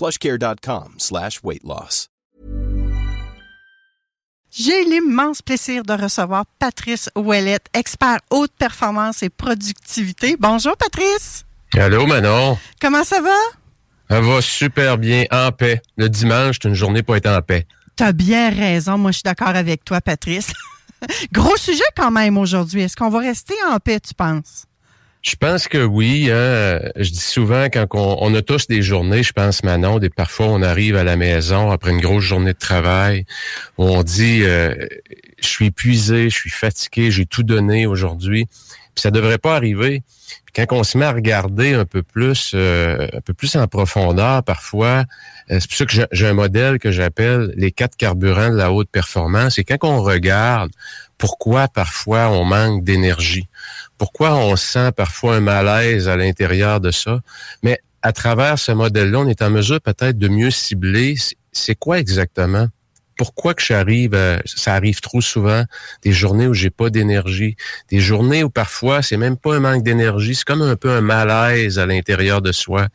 plushcare.com slash weight loss. J'ai l'immense plaisir de recevoir Patrice Ouellette, expert haute performance et productivité. Bonjour Patrice. Allô Manon. Comment ça va? Ça va super bien, en paix. Le dimanche, c'est une journée pour être en paix. T'as bien raison. Moi, je suis d'accord avec toi, Patrice. Gros sujet quand même aujourd'hui. Est-ce qu'on va rester en paix, tu penses? Je pense que oui. Hein. Je dis souvent, quand on, a tous des journées, je pense, Manon, des, parfois on arrive à la maison après une grosse journée de travail, où on dit, euh, je suis épuisé, je suis fatigué, j'ai tout donné aujourd'hui. Puis ça devrait pas arriver. Puis quand on se met à regarder un peu plus, euh, un peu plus en profondeur, parfois, euh, c'est pour ça que j'ai un modèle que j'appelle les quatre carburants de la haute performance. Et quand on regarde pourquoi parfois on manque d'énergie, pourquoi on sent parfois un malaise à l'intérieur de ça, mais à travers ce modèle-là, on est en mesure peut-être de mieux cibler c'est quoi exactement? Pourquoi que j'arrive, ça arrive trop souvent, des journées où j'ai pas d'énergie, des journées où parfois c'est même pas un manque d'énergie, c'est comme un peu un malaise à l'intérieur de soi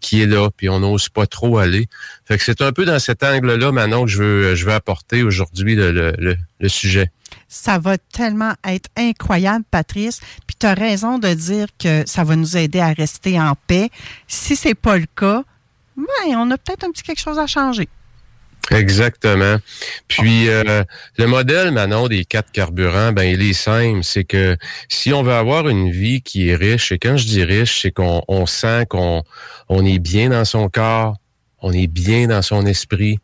qui est là, puis on n'ose pas trop aller. Fait que c'est un peu dans cet angle-là maintenant que je veux, je veux apporter aujourd'hui le, sujet. Ça va tellement être incroyable, Patrice. Puis tu as raison de dire que ça va nous aider à rester en paix. Si c'est pas le cas, ben, on a peut-être un petit quelque chose à changer. Exactement. Puis euh, le modèle Manon des quatre carburants, ben il est simple, c'est que si on veut avoir une vie qui est riche, et quand je dis riche, c'est qu'on on sent qu'on on est bien dans son corps, on est bien dans son esprit,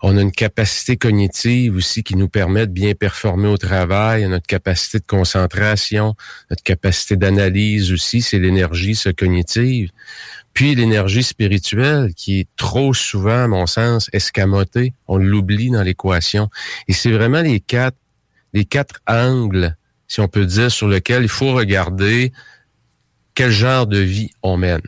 on a une capacité cognitive aussi qui nous permet de bien performer au travail, notre capacité de concentration, notre capacité d'analyse aussi, c'est l'énergie, cognitive. Puis l'énergie spirituelle qui est trop souvent, à mon sens, escamotée. On l'oublie dans l'équation. Et c'est vraiment les quatre, les quatre angles, si on peut dire, sur lesquels il faut regarder quel genre de vie on mène.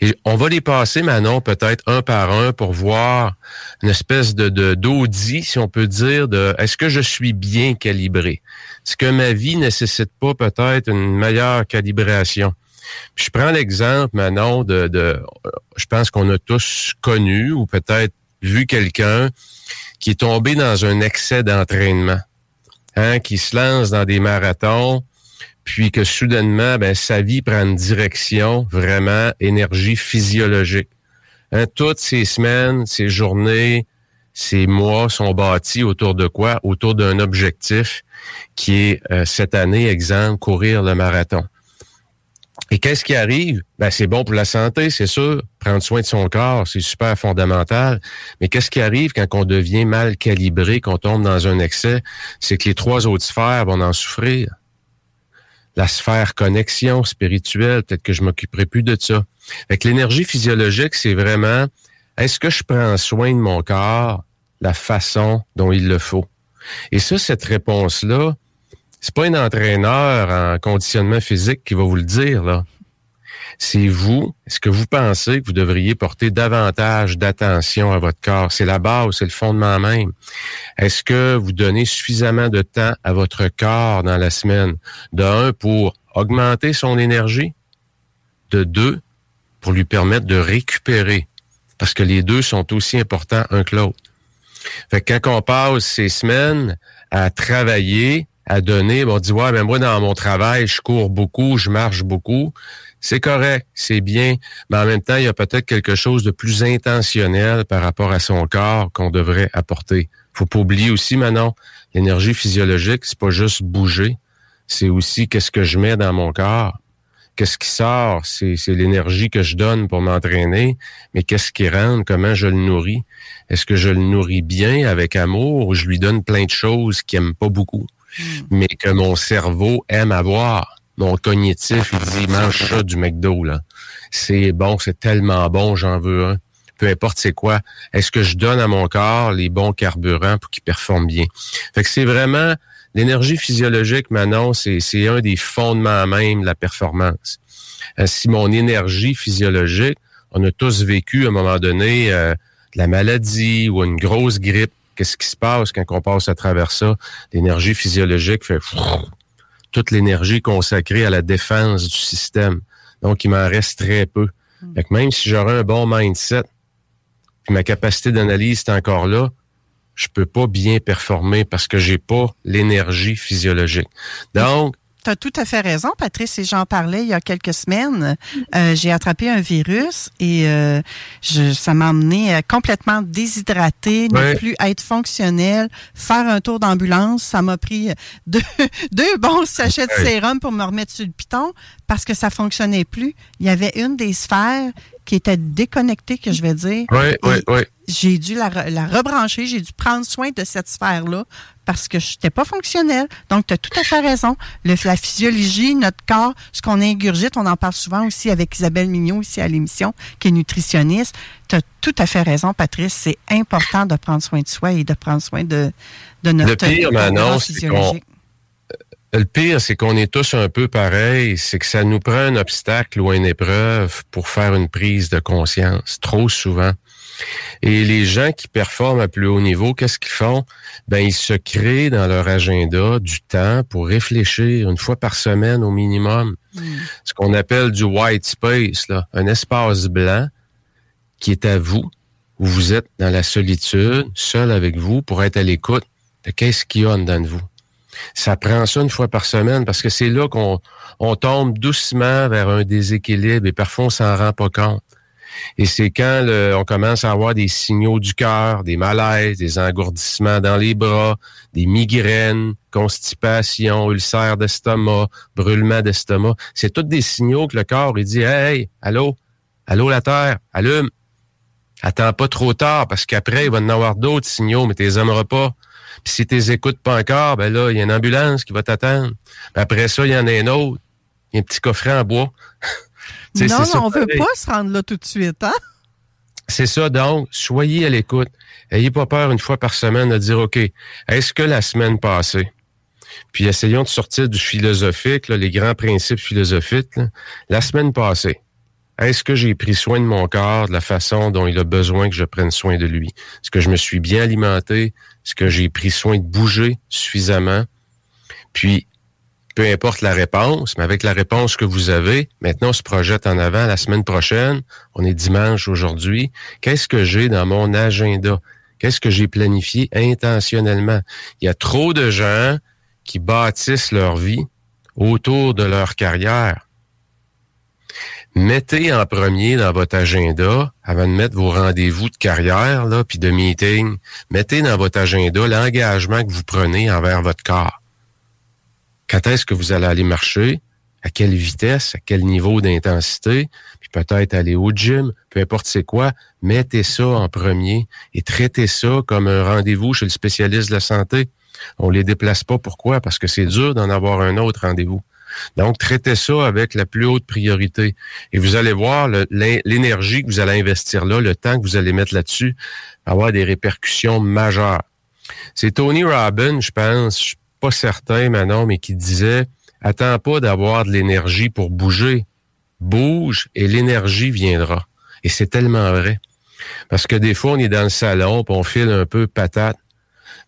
Et on va les passer, Manon, peut-être un par un pour voir une espèce de d'audit, si on peut dire, de est-ce que je suis bien calibré? Est-ce que ma vie nécessite pas peut-être une meilleure calibration? je prends l'exemple, Manon, de, de je pense qu'on a tous connu ou peut-être vu quelqu'un qui est tombé dans un excès d'entraînement, hein, qui se lance dans des marathons, puis que soudainement, ben, sa vie prend une direction vraiment énergie physiologique. Hein, toutes ces semaines, ces journées, ces mois sont bâtis autour de quoi? Autour d'un objectif qui est euh, cette année, exemple, courir le marathon. Et qu'est-ce qui arrive? Ben, c'est bon pour la santé, c'est sûr. Prendre soin de son corps, c'est super fondamental. Mais qu'est-ce qui arrive quand on devient mal calibré, qu'on tombe dans un excès? C'est que les trois autres sphères vont en souffrir. La sphère connexion spirituelle, peut-être que je m'occuperai plus de ça. Avec l'énergie physiologique, c'est vraiment, est-ce que je prends soin de mon corps la façon dont il le faut? Et ça, cette réponse-là, c'est pas un entraîneur en conditionnement physique qui va vous le dire, là. C'est vous, est-ce que vous pensez que vous devriez porter davantage d'attention à votre corps? C'est la base, c'est le fondement même. Est-ce que vous donnez suffisamment de temps à votre corps dans la semaine? De un, pour augmenter son énergie. De deux, pour lui permettre de récupérer. Parce que les deux sont aussi importants un que l'autre. Fait que quand on passe ces semaines à travailler à donner, on dit ouais, ben moi dans mon travail, je cours beaucoup, je marche beaucoup. C'est correct, c'est bien, mais en même temps, il y a peut-être quelque chose de plus intentionnel par rapport à son corps qu'on devrait apporter. Faut pas oublier aussi, Manon, l'énergie physiologique, c'est pas juste bouger, c'est aussi qu'est-ce que je mets dans mon corps. Qu'est-ce qui sort, c'est, l'énergie que je donne pour m'entraîner, mais qu'est-ce qui rentre, comment je le nourris. Est-ce que je le nourris bien, avec amour, ou je lui donne plein de choses qu'il aime pas beaucoup, hmm. mais que mon cerveau aime avoir? Mon cognitif, il dit, mange ça du McDo, là. C'est bon, c'est tellement bon, j'en veux un. Peu importe c'est quoi. Est-ce que je donne à mon corps les bons carburants pour qu'il performe bien? Fait que c'est vraiment, l'énergie physiologique, Manon, c'est, c'est un des fondements même de la performance. Euh, si mon énergie physiologique, on a tous vécu à un moment donné euh, la maladie ou une grosse grippe. Qu'est-ce qui se passe quand on passe à travers ça? L'énergie physiologique fait toute l'énergie consacrée à la défense du système. Donc, il m'en reste très peu. Hmm. Fait même si j'aurais un bon mindset, puis ma capacité d'analyse est encore là, je peux pas bien performer parce que j'ai pas l'énergie physiologique. Donc, tu as tout à fait raison, Patrice, et j'en parlais il y a quelques semaines. Euh, j'ai attrapé un virus et euh, je, ça m'a emmené complètement déshydraté, ne plus être fonctionnel, faire un tour d'ambulance. Ça m'a pris deux, deux bons sachets de sérum pour me remettre sur le piton parce que ça fonctionnait plus. Il y avait une des sphères qui était déconnectée, que je vais dire. Oui, oui, oui. J'ai dû la, la rebrancher, j'ai dû prendre soin de cette sphère-là parce que je n'étais pas fonctionnelle. Donc, tu as tout à fait raison. Le, la physiologie, notre corps, ce qu'on ingurgite, on en parle souvent aussi avec Isabelle Mignot ici à l'émission, qui est nutritionniste. Tu as tout à fait raison, Patrice. C'est important de prendre soin de soi et de prendre soin de, de notre Le pire, maintenant, c'est qu'on le pire, c'est qu'on est tous un peu pareils. C'est que ça nous prend un obstacle ou une épreuve pour faire une prise de conscience, trop souvent. Et les gens qui performent à plus haut niveau, qu'est-ce qu'ils font? Ben, ils se créent dans leur agenda du temps pour réfléchir une fois par semaine au minimum. Hmm. Ce qu'on appelle du white space, là, un espace blanc qui est à vous, où vous êtes dans la solitude, seul avec vous, pour être à l'écoute de qu'est-ce qu'il y a en dedans de vous. Ça prend ça une fois par semaine parce que c'est là qu'on on tombe doucement vers un déséquilibre et parfois on s'en rend pas compte. Et c'est quand on commence à avoir des signaux du cœur, des malaises, des engourdissements dans les bras, des migraines, constipation, ulcère d'estomac, brûlement d'estomac. C'est tous des signaux que le corps il dit Hey, allô, allô la Terre, allume. Attends pas trop tard parce qu'après, il va y en avoir d'autres signaux, mais tu les aimeras pas. Puis si tu les écoutes pas encore, ben là, il y a une ambulance qui va t'attendre. Après ça, il y en a un autre. Il y a un petit coffret en bois. non, non, on veut pas se rendre là tout de suite, hein? C'est ça, donc, soyez à l'écoute. Ayez pas peur une fois par semaine de dire, OK, est-ce que la semaine passée, puis essayons de sortir du philosophique, les grands principes philosophiques, la semaine passée, est-ce que j'ai pris soin de mon corps de la façon dont il a besoin que je prenne soin de lui? Est-ce que je me suis bien alimenté? Est-ce que j'ai pris soin de bouger suffisamment? Puis, peu importe la réponse, mais avec la réponse que vous avez, maintenant on se projette en avant la semaine prochaine. On est dimanche aujourd'hui. Qu'est-ce que j'ai dans mon agenda? Qu'est-ce que j'ai planifié intentionnellement? Il y a trop de gens qui bâtissent leur vie autour de leur carrière mettez en premier dans votre agenda, avant de mettre vos rendez-vous de carrière, là, puis de meeting, mettez dans votre agenda l'engagement que vous prenez envers votre corps. Quand est-ce que vous allez aller marcher? À quelle vitesse? À quel niveau d'intensité? Puis peut-être aller au gym, peu importe c'est quoi. Mettez ça en premier et traitez ça comme un rendez-vous chez le spécialiste de la santé. On les déplace pas. Pourquoi? Parce que c'est dur d'en avoir un autre rendez-vous. Donc, traitez ça avec la plus haute priorité. Et vous allez voir l'énergie que vous allez investir là, le temps que vous allez mettre là-dessus, avoir des répercussions majeures. C'est Tony Robbins, je pense, je suis pas certain maintenant, mais qui disait, attends pas d'avoir de l'énergie pour bouger. Bouge et l'énergie viendra. Et c'est tellement vrai. Parce que des fois, on est dans le salon, on file un peu patate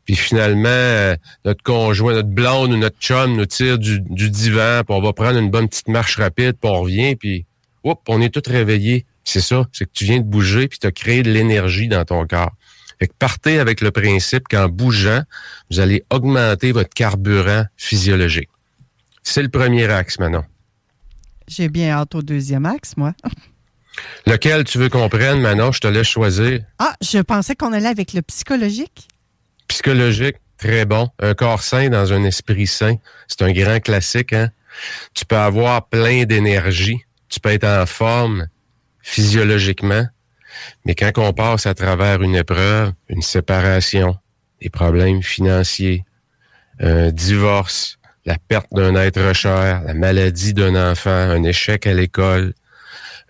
puis finalement, euh, notre conjoint, notre blonde ou notre chum nous tire du, divan, puis on va prendre une bonne petite marche rapide, puis on revient, puis hop, on est tous réveillés. C'est ça, c'est que tu viens de bouger, puis tu as créé de l'énergie dans ton corps. Fait que partez avec le principe qu'en bougeant, vous allez augmenter votre carburant physiologique. C'est le premier axe, maintenant. J'ai bien hâte au deuxième axe, moi. Lequel tu veux qu'on prenne, Manon? Je te laisse choisir. Ah, je pensais qu'on allait avec le psychologique. Psychologique, très bon. Un corps sain dans un esprit sain. C'est un grand classique, hein? Tu peux avoir plein d'énergie. Tu peux être en forme physiologiquement. Mais quand on passe à travers une épreuve, une séparation, des problèmes financiers, un divorce, la perte d'un être cher, la maladie d'un enfant, un échec à l'école,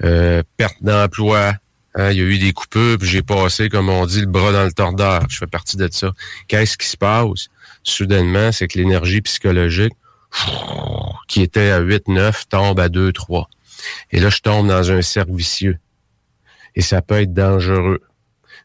euh, perte d'emploi. Hein, il y a eu des coupures, puis j'ai passé, comme on dit, le bras dans le tordeur. Je fais partie de ça. Qu'est-ce qui se passe? Soudainement, c'est que l'énergie psychologique, qui était à 8-9, tombe à 2-3. Et là, je tombe dans un cercle vicieux. Et ça peut être dangereux.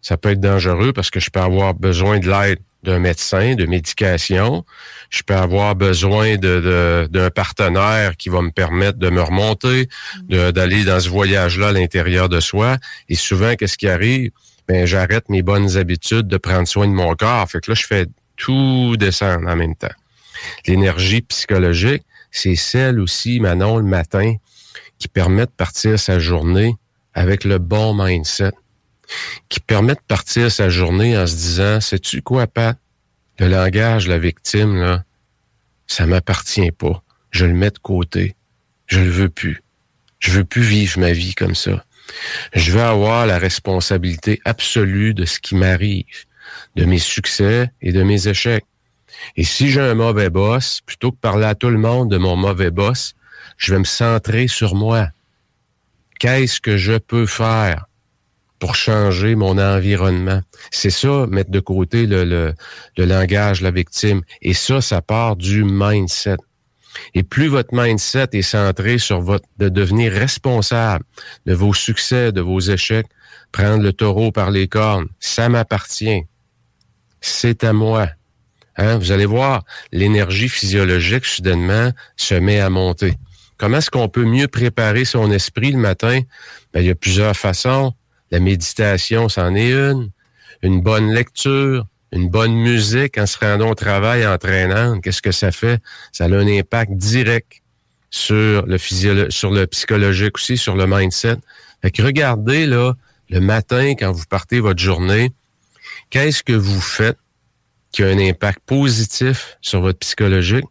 Ça peut être dangereux parce que je peux avoir besoin de l'aide d'un médecin, de médication. Je peux avoir besoin de, d'un partenaire qui va me permettre de me remonter, d'aller dans ce voyage-là à l'intérieur de soi. Et souvent, qu'est-ce qui arrive? Ben, j'arrête mes bonnes habitudes de prendre soin de mon corps. Fait que là, je fais tout descendre en même temps. L'énergie psychologique, c'est celle aussi, Manon, le matin, qui permet de partir sa journée avec le bon mindset qui permet de partir sa journée en se disant, sais-tu quoi, Pat? Le langage, la victime, là, ça m'appartient pas. Je le mets de côté. Je le veux plus. Je veux plus vivre ma vie comme ça. Je veux avoir la responsabilité absolue de ce qui m'arrive, de mes succès et de mes échecs. Et si j'ai un mauvais boss, plutôt que parler à tout le monde de mon mauvais boss, je vais me centrer sur moi. Qu'est-ce que je peux faire pour changer mon environnement. C'est ça, mettre de côté le, le, le, langage, la victime. Et ça, ça part du mindset. Et plus votre mindset est centré sur votre de devenir responsable de vos succès, de vos échecs, prendre le taureau par les cornes, ça m'appartient. C'est à moi. Hein? Vous allez voir, l'énergie physiologique soudainement se met à monter. Comment est-ce qu'on peut mieux préparer son esprit le matin? Ben, il y a plusieurs façons. La méditation, c'en est une. Une bonne lecture, une bonne musique en se rendant au travail entraînant. Qu'est-ce que ça fait? Ça a un impact direct sur le sur le psychologique aussi, sur le mindset. Fait que regardez, là, le matin, quand vous partez votre journée, qu'est-ce que vous faites qui a un impact positif sur votre psychologique?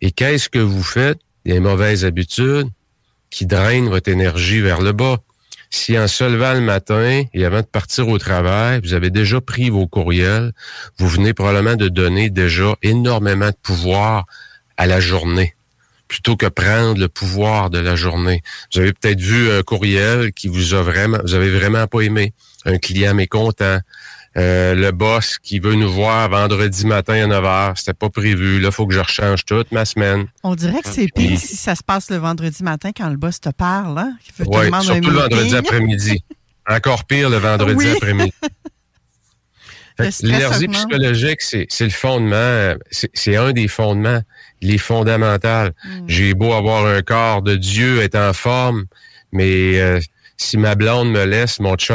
Et qu'est-ce que vous faites, des mauvaises habitudes, qui drainent votre énergie vers le bas? Si en se levant le matin et avant de partir au travail, vous avez déjà pris vos courriels, vous venez probablement de donner déjà énormément de pouvoir à la journée plutôt que prendre le pouvoir de la journée. Vous avez peut-être vu un courriel qui vous a vraiment, vous avez vraiment pas aimé. Un client mécontent, euh, le boss qui veut nous voir vendredi matin à 9 h, c'était pas prévu. Là, il faut que je rechange toute ma semaine. On dirait que c'est pire si ça se passe le vendredi matin quand le boss te parle. Hein? Oui, surtout le vendredi après-midi. Encore pire le vendredi après-midi. L'énergie psychologique, c'est le fondement, c'est un des fondements, les fondamentales. Hmm. J'ai beau avoir un corps de Dieu, être en forme, mais euh, si ma blonde me laisse, mon chat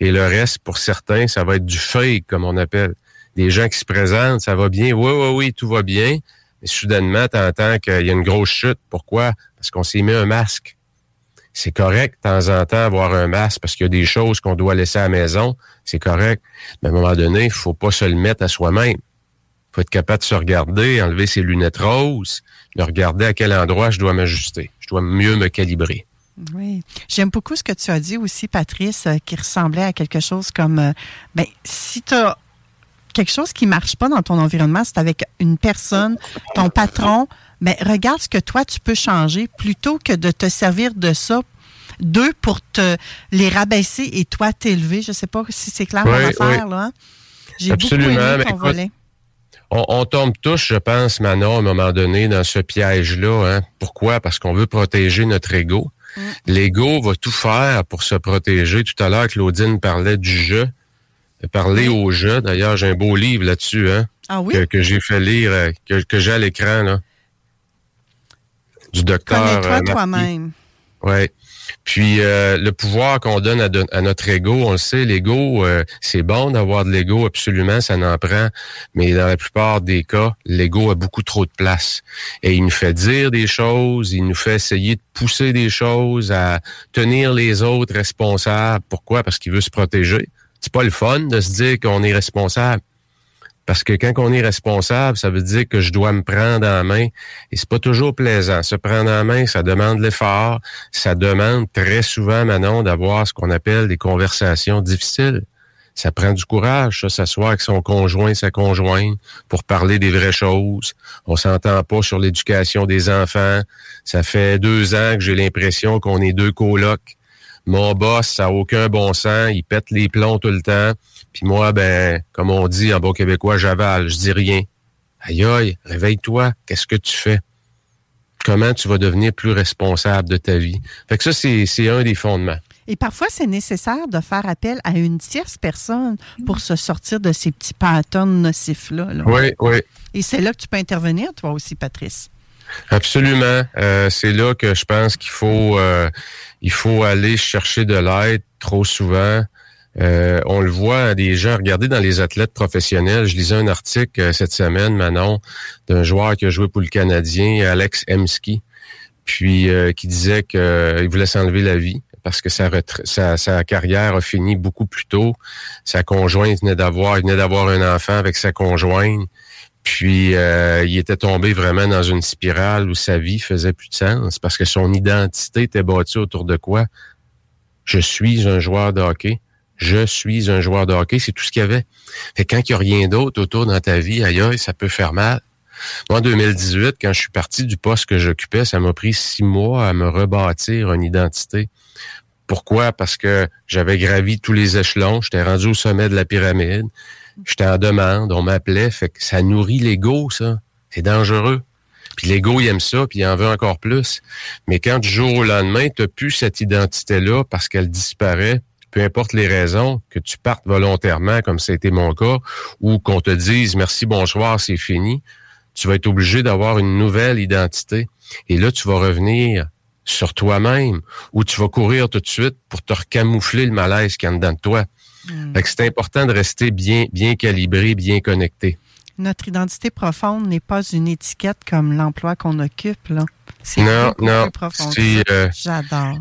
Et le reste, pour certains, ça va être du fake, comme on appelle. des gens qui se présentent, ça va bien, oui, oui, oui, tout va bien. Mais soudainement, tu entends qu'il y a une grosse chute. Pourquoi? Parce qu'on s'est mis un masque. C'est correct de temps en temps avoir un masque parce qu'il y a des choses qu'on doit laisser à la maison. C'est correct. Mais à un moment donné, il faut pas se le mettre à soi-même. Faut être capable de se regarder, enlever ses lunettes roses, de regarder à quel endroit je dois m'ajuster. Je dois mieux me calibrer. Oui. J'aime beaucoup ce que tu as dit aussi, Patrice, euh, qui ressemblait à quelque chose comme, euh, ben, si tu as quelque chose qui marche pas dans ton environnement, c'est avec une personne, ton patron, mais ben, regarde ce que toi, tu peux changer plutôt que de te servir de ça d'eux pour te les rabaisser et toi t'élever. Je sais pas si c'est clair oui, affaire, là. Hein. J'ai Absolument. Beaucoup aimé ton On, tombe tous, je pense, Manon, à un moment donné, dans ce piège-là. Hein. Pourquoi? Parce qu'on veut protéger notre ego. Mm. L'ego va tout faire pour se protéger. Tout à l'heure, Claudine parlait du jeu. Parler au jeu. D'ailleurs, j'ai un beau livre là-dessus, hein, ah que, j'ai fait lire, euh, que, j'ai à l'écran, là. Du docteur. Connais-toi euh, toi-même. Oui. Puis euh, le pouvoir qu'on donne à, notre ego, on le sait, l'ego, c'est bon d'avoir de l'ego, absolument, ça n'en prend. Mais dans la plupart des cas, l'ego a beaucoup trop de place. Et il nous fait dire des choses, il nous fait essayer de pousser des choses, à tenir les autres responsables. Pourquoi? Parce qu'il veut se protéger c'est pas le fun de se dire qu'on est responsable. Parce que quand on est responsable, ça veut dire que je dois me prendre en main. Et c'est pas toujours plaisant. Se prendre en main, ça demande l'effort. Ça demande très souvent, Manon, d'avoir ce qu'on appelle des conversations difficiles. Ça prend du courage, ça, s'asseoir avec son conjoint, sa conjointe, pour parler des vraies choses. On s'entend pas sur l'éducation des enfants. Ça fait deux ans que j'ai l'impression qu'on est deux colocs mon boss, ça n'a aucun bon sens, il pète les plombs tout le temps. Puis moi, ben, comme on dit en bon québécois, j'avale, je dis rien. Aïe aïe, réveille-toi, qu'est-ce que tu fais? Comment tu vas devenir plus responsable de ta vie? Fait que ça, c'est un des fondements. Et parfois, c'est nécessaire de faire appel à une tierce personne pour se sortir de ces petits patterns nocifs-là. Oui, oui. Et c'est là que tu peux intervenir, toi aussi, Patrice. Absolument. Euh, c'est là que je pense qu'il faut euh, il faut aller chercher de l'aide trop souvent. Euh, on le voit des gens. Regardez dans les athlètes professionnels. Je lisais un article cette semaine, Manon, d'un joueur qui a joué pour le Canadien, Alex Emski, puis qui disait qu'il voulait s'enlever la vie parce que sa, carrière a fini beaucoup plus tôt. Sa conjointe venait d'avoir, d'avoir un enfant avec sa conjointe. Puis euh, il était tombé vraiment dans une spirale où sa vie faisait plus de sens parce que son identité était bâtie autour de quoi? Je suis un joueur de hockey. Je suis un joueur de hockey. C'est tout ce qu'il y avait. Fait quand il n'y a rien d'autre autour dans ta vie, ailleurs, ça peut faire mal. Moi, en 2018, quand je suis parti du poste que j'occupais, ça m'a pris six mois à me rebâtir une identité. Pourquoi? Parce que j'avais gravi tous les échelons, j'étais rendu au sommet de la pyramide. J'étais en demande, on m'appelait, fait que ça nourrit l'ego, ça. C'est dangereux. Puis l'ego, il aime ça, puis il en veut encore plus. Mais quand du jour au lendemain, tu n'as plus cette identité-là parce qu'elle disparaît, peu importe les raisons, que tu partes volontairement, comme ça a été mon cas, ou qu'on te dise merci, bonsoir, c'est fini, tu vas être obligé d'avoir une nouvelle identité. Et là, tu vas revenir sur toi-même, ou tu vas courir tout de suite pour te recamoufler le malaise qu'il y a dedans de toi. Hmm. c'est important de rester bien, bien calibré, bien connecté. Notre identité profonde n'est pas une étiquette comme l'emploi qu'on occupe. Là. C'est non, non. Euh, J'adore.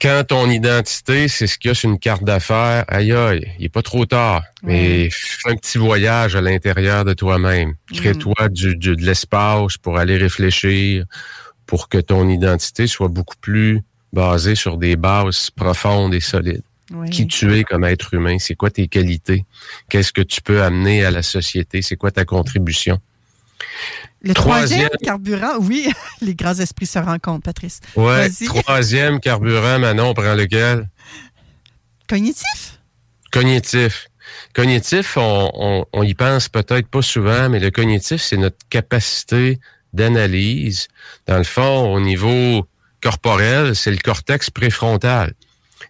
Quand ton identité, c'est ce qu'il y a sur une carte d'affaires, aïe aïe, il n'est pas trop tard. Mais fais un petit voyage à l'intérieur de toi-même. Crée-toi du, de l'espace pour aller réfléchir, pour que ton identité soit beaucoup plus basée sur des bases profondes et solides. Qui tu es comme être humain, c'est quoi tes qualités, qu'est-ce que tu peux amener à la société, c'est quoi ta contribution? Le troisième, carburant, oui, les grands esprits se rencontrent, Patrice. Ouais, troisième carburant, Manon, on prend lequel? Cognitif? Cognitif. Cognitif, on, on y pense peut-être pas souvent, mais le cognitif, c'est notre capacité d'analyse. Dans le fond, au niveau corporel, c'est le cortex préfrontal.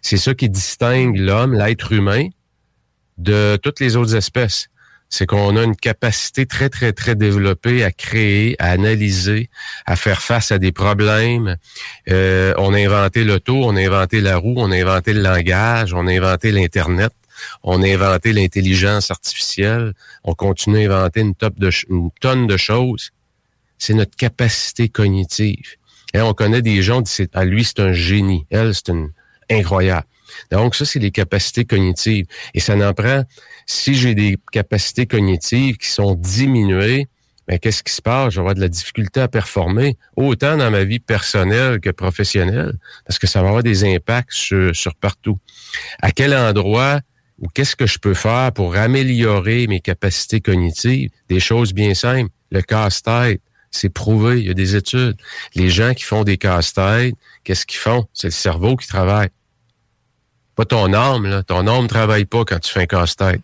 C'est ça qui distingue l'homme, l'être humain, de toutes les autres espèces. C'est qu'on a une capacité très, très, très développée à créer, à analyser, à faire face à des problèmes. Euh, on a inventé l'auto, on a inventé la roue, on a inventé le langage, on a inventé l'Internet. On a inventé l'intelligence artificielle. On continue à inventer une, tonne de choses. C'est notre capacité cognitive. Et on connaît des gens, qui à lui, c'est un génie. Elle, c'est incroyable. Donc, ça, c'est les capacités cognitives. Et ça n'en prend, si j'ai des capacités cognitives qui sont diminuées, mais ben, qu'est-ce qui se passe? Je vais avoir de la difficulté à performer, autant dans ma vie personnelle que professionnelle, parce que ça va avoir des impacts sur, sur partout. À quel endroit ou qu'est-ce que je peux faire pour améliorer mes capacités cognitives? Des choses bien simples. Le casse-tête, c'est prouvé, il y a des études. Les gens qui font des casse-têtes, qu'est-ce qu'ils font? C'est le cerveau qui travaille. Pas ton âme, là. Ton âme ne travaille pas quand tu fais un casse-tête.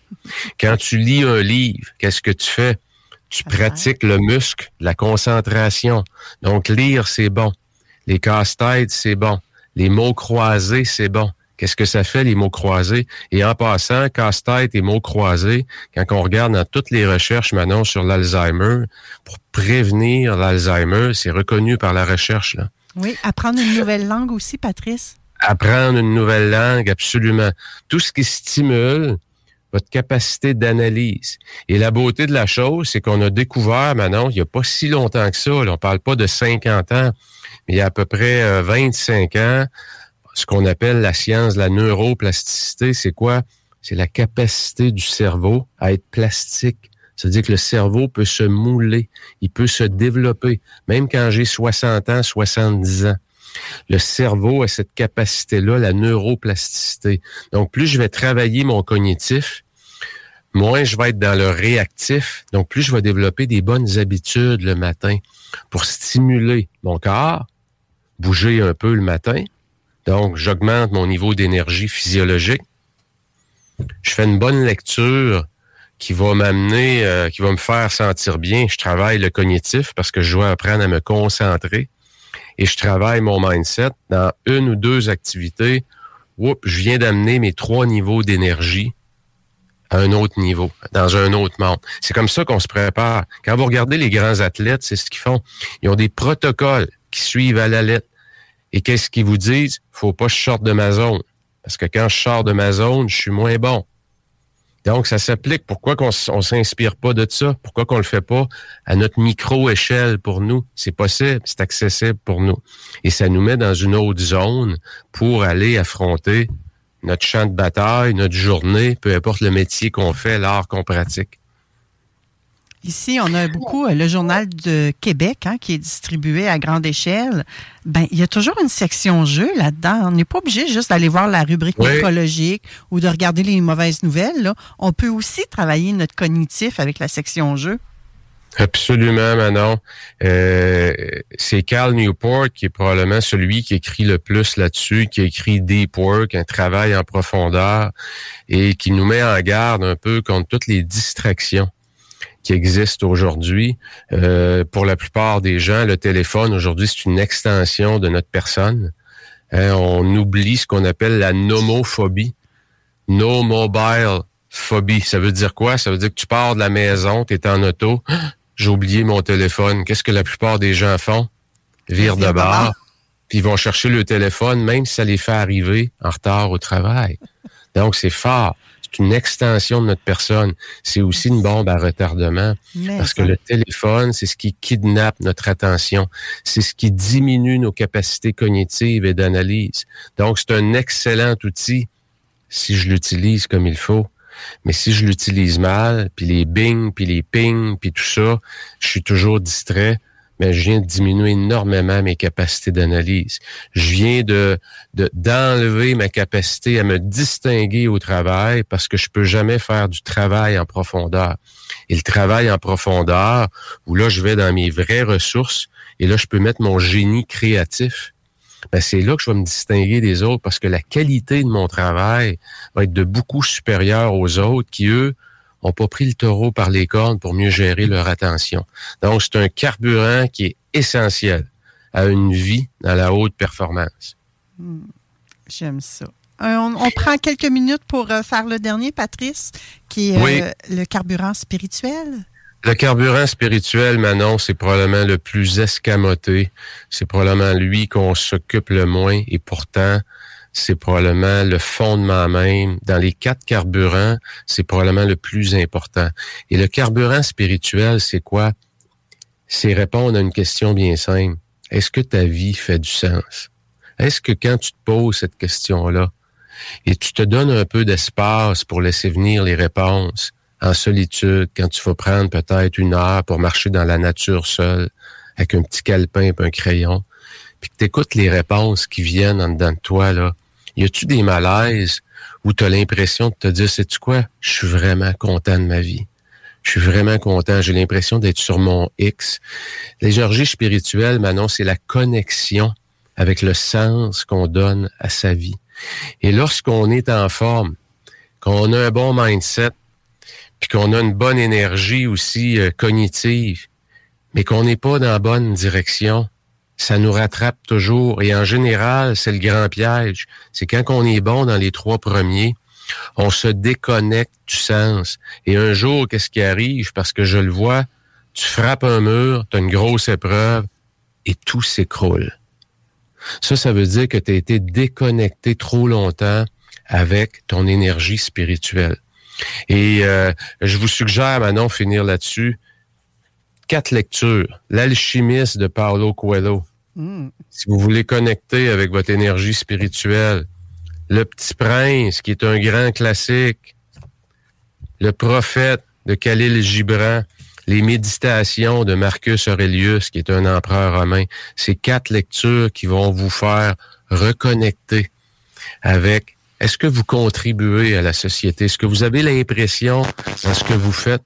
Quand tu lis un livre, qu'est-ce que tu fais? Tu pratiques le muscle, la concentration. Donc, lire, c'est bon. Les casse-têtes, c'est bon. Les mots croisés, c'est bon. Qu'est-ce que ça fait, les mots croisés? Et en passant, casse-tête et mots croisés, quand on regarde dans toutes les recherches maintenant sur l'Alzheimer, pour prévenir l'Alzheimer, c'est reconnu par la recherche. Là. Oui, apprendre une nouvelle langue aussi, Patrice. Apprendre une nouvelle langue, absolument. Tout ce qui stimule votre capacité d'analyse. Et la beauté de la chose, c'est qu'on a découvert maintenant, il n'y a pas si longtemps que ça, là, on parle pas de 50 ans, mais il y a à peu près 25 euh, ans, ce qu'on appelle la science de la neuroplasticité, c'est quoi? C'est la capacité du cerveau à être plastique. C'est-à-dire que le cerveau peut se mouler, il peut se développer, même quand j'ai 60 ans, 70 ans. Le cerveau a cette capacité-là, la neuroplasticité. Donc, plus je vais travailler mon cognitif, moins je vais être dans le réactif. Donc, plus je vais développer des bonnes habitudes le matin pour stimuler mon corps, bouger un peu le matin. Donc, j'augmente mon niveau d'énergie physiologique. Je fais une bonne lecture qui va m'amener, euh, qui va me faire sentir bien. Je travaille le cognitif parce que je dois apprendre à me concentrer et je travaille mon mindset dans une ou deux activités. Oups, je viens d'amener mes trois niveaux d'énergie à un autre niveau, dans un autre monde. C'est comme ça qu'on se prépare. Quand vous regardez les grands athlètes, c'est ce qu'ils font. Ils ont des protocoles qui suivent à la lettre. Et qu'est-ce qu'ils vous disent? Faut pas que je sorte de ma zone. Parce que quand je sors de ma zone, je suis moins bon. Donc, ça s'applique. Pourquoi qu'on on s'inspire pas de ça? Pourquoi qu'on le fait pas à notre micro-échelle pour nous? C'est possible, c'est accessible pour nous. Et ça nous met dans une autre zone pour aller affronter notre champ de bataille, notre journée, peu importe le métier qu'on fait, l'art qu'on pratique. Ici, on a beaucoup euh, le journal de Québec hein, qui est distribué à grande échelle. Ben, il y a toujours une section jeu là-dedans. On n'est pas obligé juste d'aller voir la rubrique écologique ou de regarder les mauvaises nouvelles. Là. On peut aussi travailler notre cognitif avec la section jeu. Absolument, Manon. Euh, c'est Cal Newport qui est probablement celui qui écrit le plus là-dessus, qui écrit Deep Work, un travail en profondeur, et qui nous met en garde un peu contre toutes les distractions qui existent aujourd'hui. Euh, pour la plupart des gens, le téléphone aujourd'hui, c'est une extension de notre personne. Hein, on oublie ce qu'on appelle la nomophobie. No mobile phobie. Ça veut dire quoi? Ça veut dire que tu pars de la maison, tu es en auto. J'ai oublié mon téléphone. Qu'est-ce que la plupart des gens font? Vire de bord. Puis ils vont chercher le téléphone, même si ça les fait arriver en retard au travail. Donc, c'est fort c'est une extension de notre personne. C'est aussi une bombe à retardement. parce que le téléphone, c'est ce qui kidnappe notre attention. C'est ce qui diminue nos capacités cognitives et d'analyse. Donc, c'est un excellent outil si je l'utilise comme il faut. Mais si je l'utilise mal, puis les bing, puis les ping, puis tout ça, je suis toujours distrait mais je viens de diminuer énormément mes capacités d'analyse. Je viens de d'enlever ma capacité à me distinguer au travail parce que je peux jamais faire du travail en profondeur. Et le travail en profondeur, où là, je vais dans mes vraies ressources et là, je peux mettre mon génie créatif. Ben, c'est là que je vais me distinguer des autres parce que la qualité de mon travail va être de beaucoup supérieure aux autres qui, eux, ont pas pris le taureau par les cornes pour mieux gérer leur attention. Donc, c'est un carburant qui est essentiel à une vie dans la haute performance. Hmm. J'aime ça. Euh, on, prend quelques minutes pour euh, faire le dernier, Patrice, qui est euh, le carburant spirituel. Le carburant spirituel, Manon, c'est probablement le plus escamoté. C'est probablement lui qu'on s'occupe le moins et pourtant, c'est probablement le fondement même. Dans les quatre carburants, c'est probablement le plus important. Et le carburant spirituel, c'est quoi? C'est répondre à une question bien simple. Est-ce que ta vie fait du sens? Est-ce que quand tu te poses cette question-là et tu te donnes un peu d'espace pour laisser venir les réponses en solitude, quand tu vas prendre peut-être une heure pour marcher dans la nature seule, avec un petit calepin et un crayon, puis que tu écoutes les réponses qui viennent en dedans de toi, là, y a-tu des malaises où tu as l'impression de te dire, sais-tu quoi, je suis vraiment content de ma vie. Je suis vraiment content. J'ai l'impression d'être sur mon X. L'énergie spirituelle, Manon, c'est la connexion avec le sens qu'on donne à sa vie. Et lorsqu'on est en forme, qu'on a un bon mindset, puis qu'on a une bonne énergie aussi euh, cognitive, mais qu'on n'est pas dans la bonne direction, ça nous rattrape toujours. Et en général, c'est le grand piège. C'est quand on est bon dans les trois premiers, on se déconnecte du sens. Et un jour, qu'est-ce qui arrive? Parce que je le vois, tu frappes un mur, tu as une grosse épreuve et tout s'écroule. Ça, ça veut dire que tu as été déconnecté trop longtemps avec ton énergie spirituelle. Et euh, je vous suggère maintenant finir là-dessus. Quatre lectures. L'alchimiste de Paulo Coelho. Si vous voulez connecter avec votre énergie spirituelle, Le Petit Prince, qui est un grand classique, Le Prophète de Khalil Gibran, les méditations de Marcus Aurelius, qui est un empereur romain. Ces quatre lectures qui vont vous faire reconnecter avec est-ce que vous contribuez à la société? Est-ce que vous avez l'impression, dans ce que vous faites,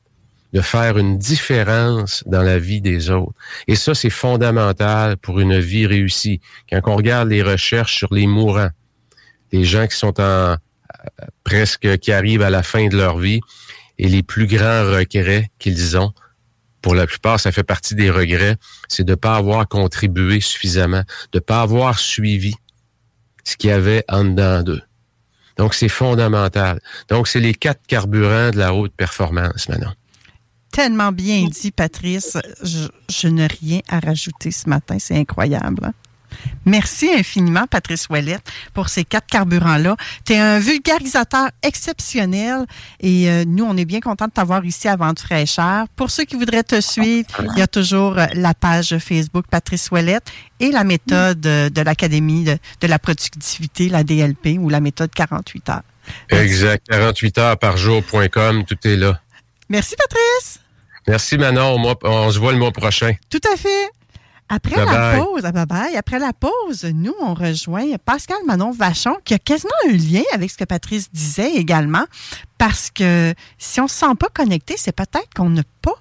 de faire une différence dans la vie des autres. Et ça, c'est fondamental pour une vie réussie. Quand on regarde les recherches sur les mourants, les gens qui sont en presque qui arrivent à la fin de leur vie et les plus grands regrets qu'ils ont, pour la plupart, ça fait partie des regrets, c'est de ne pas avoir contribué suffisamment, de ne pas avoir suivi ce qu'il y avait en dedans d'eux. Donc, c'est fondamental. Donc, c'est les quatre carburants de la haute performance maintenant tellement bien dit, Patrice. Je, n'ai rien à rajouter ce matin. C'est incroyable. Hein. Merci infiniment, Patrice Ouellette, pour ces quatre carburants-là. Tu es un vulgarisateur exceptionnel et euh, nous, on est bien content de t'avoir ici à Vente fraîcheur. Pour ceux qui voudraient te suivre, il y a toujours euh, la page Facebook Patrice Ouellette et la méthode euh, de l'Académie de, de, la productivité, la DLP ou la méthode 48 heures. Exact. 48 heures par jour.com, tout est là. Merci, Patrice. Merci Manon. On, se voit le mois prochain. Tout à fait. Après la pause, ah, bye bye. Après la pause, nous, on rejoint Pascal Manon Vachon, qui a quasiment un lien avec ce que Patrice disait également, parce que si on ne se sent pas connecté, c'est peut-être qu'on n'a pas